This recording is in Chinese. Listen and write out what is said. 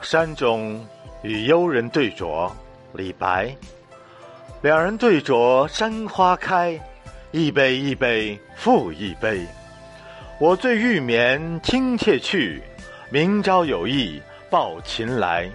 山中与幽人对酌，李白。两人对酌，山花开，一杯一杯复一杯。我醉欲眠卿妾去，明朝有意抱琴来。